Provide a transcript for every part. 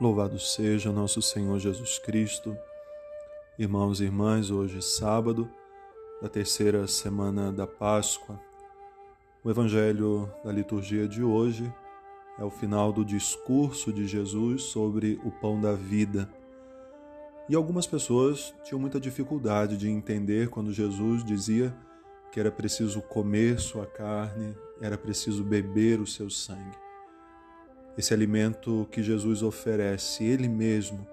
Louvado seja nosso Senhor Jesus Cristo. Irmãos e irmãs, hoje sábado da terceira semana da Páscoa. O evangelho da liturgia de hoje é o final do discurso de Jesus sobre o pão da vida. E algumas pessoas tinham muita dificuldade de entender quando Jesus dizia que era preciso comer sua carne, era preciso beber o seu sangue. Esse alimento que Jesus oferece, Ele mesmo,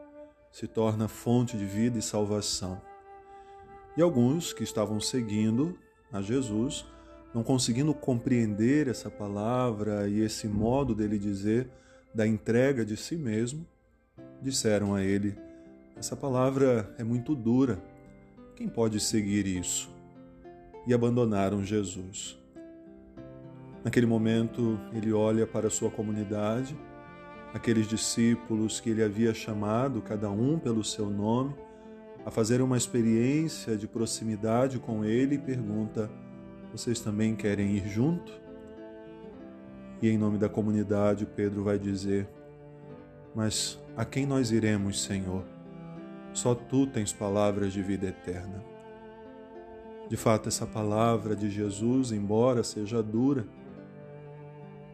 se torna fonte de vida e salvação. E alguns que estavam seguindo a Jesus, não conseguindo compreender essa palavra e esse modo dele dizer da entrega de si mesmo, disseram a ele: Essa palavra é muito dura. Quem pode seguir isso? E abandonaram Jesus. Naquele momento, ele olha para a sua comunidade, aqueles discípulos que ele havia chamado, cada um pelo seu nome, a fazer uma experiência de proximidade com ele e pergunta: Vocês também querem ir junto? E em nome da comunidade, Pedro vai dizer: Mas a quem nós iremos, Senhor? Só tu tens palavras de vida eterna. De fato, essa palavra de Jesus, embora seja dura,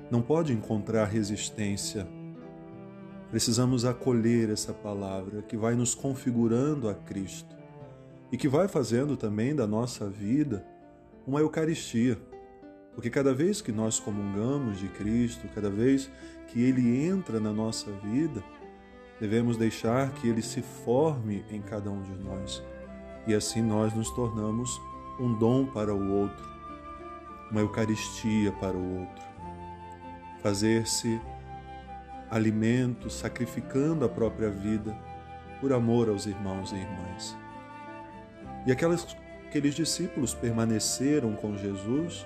não pode encontrar resistência. Precisamos acolher essa palavra que vai nos configurando a Cristo e que vai fazendo também da nossa vida uma Eucaristia. Porque cada vez que nós comungamos de Cristo, cada vez que Ele entra na nossa vida, devemos deixar que Ele se forme em cada um de nós. E assim nós nos tornamos um dom para o outro, uma Eucaristia para o outro fazer-se alimento, sacrificando a própria vida por amor aos irmãos e irmãs. E aquelas, aqueles discípulos permaneceram com Jesus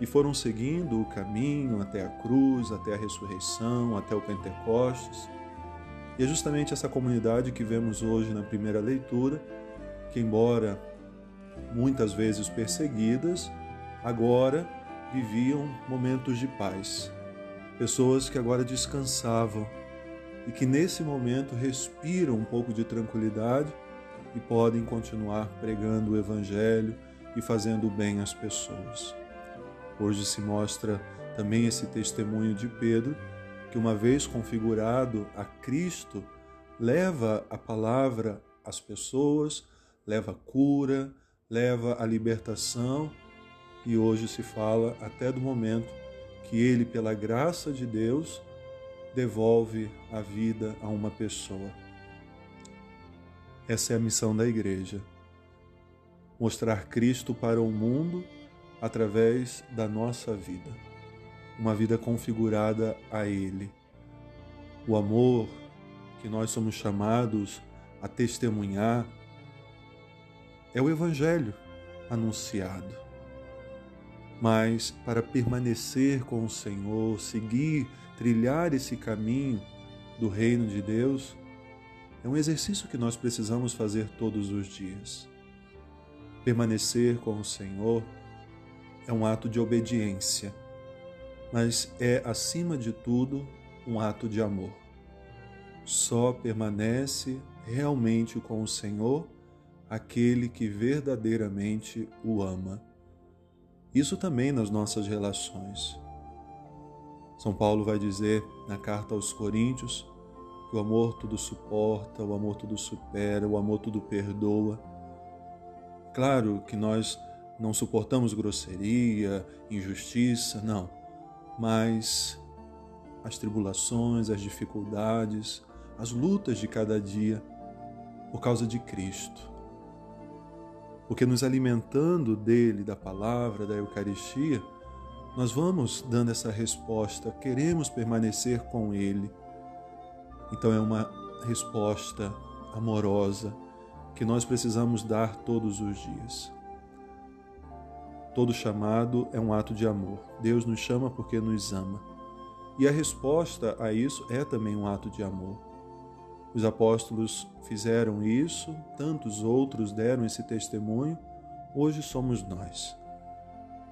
e foram seguindo o caminho até a cruz, até a ressurreição, até o Pentecostes. E é justamente essa comunidade que vemos hoje na primeira leitura, que, embora muitas vezes perseguidas, agora viviam momentos de paz, pessoas que agora descansavam e que nesse momento respiram um pouco de tranquilidade e podem continuar pregando o Evangelho e fazendo bem às pessoas. Hoje se mostra também esse testemunho de Pedro, que uma vez configurado a Cristo, leva a palavra às pessoas, leva a cura, leva a libertação, e hoje se fala até do momento que ele, pela graça de Deus, devolve a vida a uma pessoa. Essa é a missão da igreja. Mostrar Cristo para o mundo através da nossa vida. Uma vida configurada a Ele. O amor que nós somos chamados a testemunhar é o Evangelho anunciado mas para permanecer com o Senhor, seguir, trilhar esse caminho do reino de Deus, é um exercício que nós precisamos fazer todos os dias. Permanecer com o Senhor é um ato de obediência, mas é, acima de tudo, um ato de amor. Só permanece realmente com o Senhor aquele que verdadeiramente o ama. Isso também nas nossas relações. São Paulo vai dizer na carta aos Coríntios que o amor tudo suporta, o amor tudo supera, o amor tudo perdoa. Claro que nós não suportamos grosseria, injustiça, não, mas as tribulações, as dificuldades, as lutas de cada dia por causa de Cristo porque nos alimentando dele, da palavra, da Eucaristia, nós vamos dando essa resposta, queremos permanecer com ele. Então é uma resposta amorosa que nós precisamos dar todos os dias. Todo chamado é um ato de amor. Deus nos chama porque nos ama. E a resposta a isso é também um ato de amor. Os apóstolos fizeram isso, tantos outros deram esse testemunho, hoje somos nós.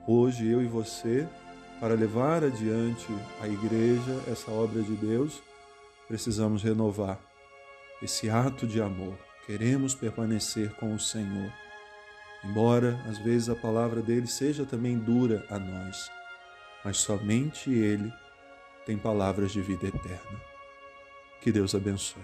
Hoje eu e você, para levar adiante a igreja, essa obra de Deus, precisamos renovar esse ato de amor. Queremos permanecer com o Senhor. Embora às vezes a palavra dele seja também dura a nós, mas somente ele tem palavras de vida eterna. Que Deus abençoe.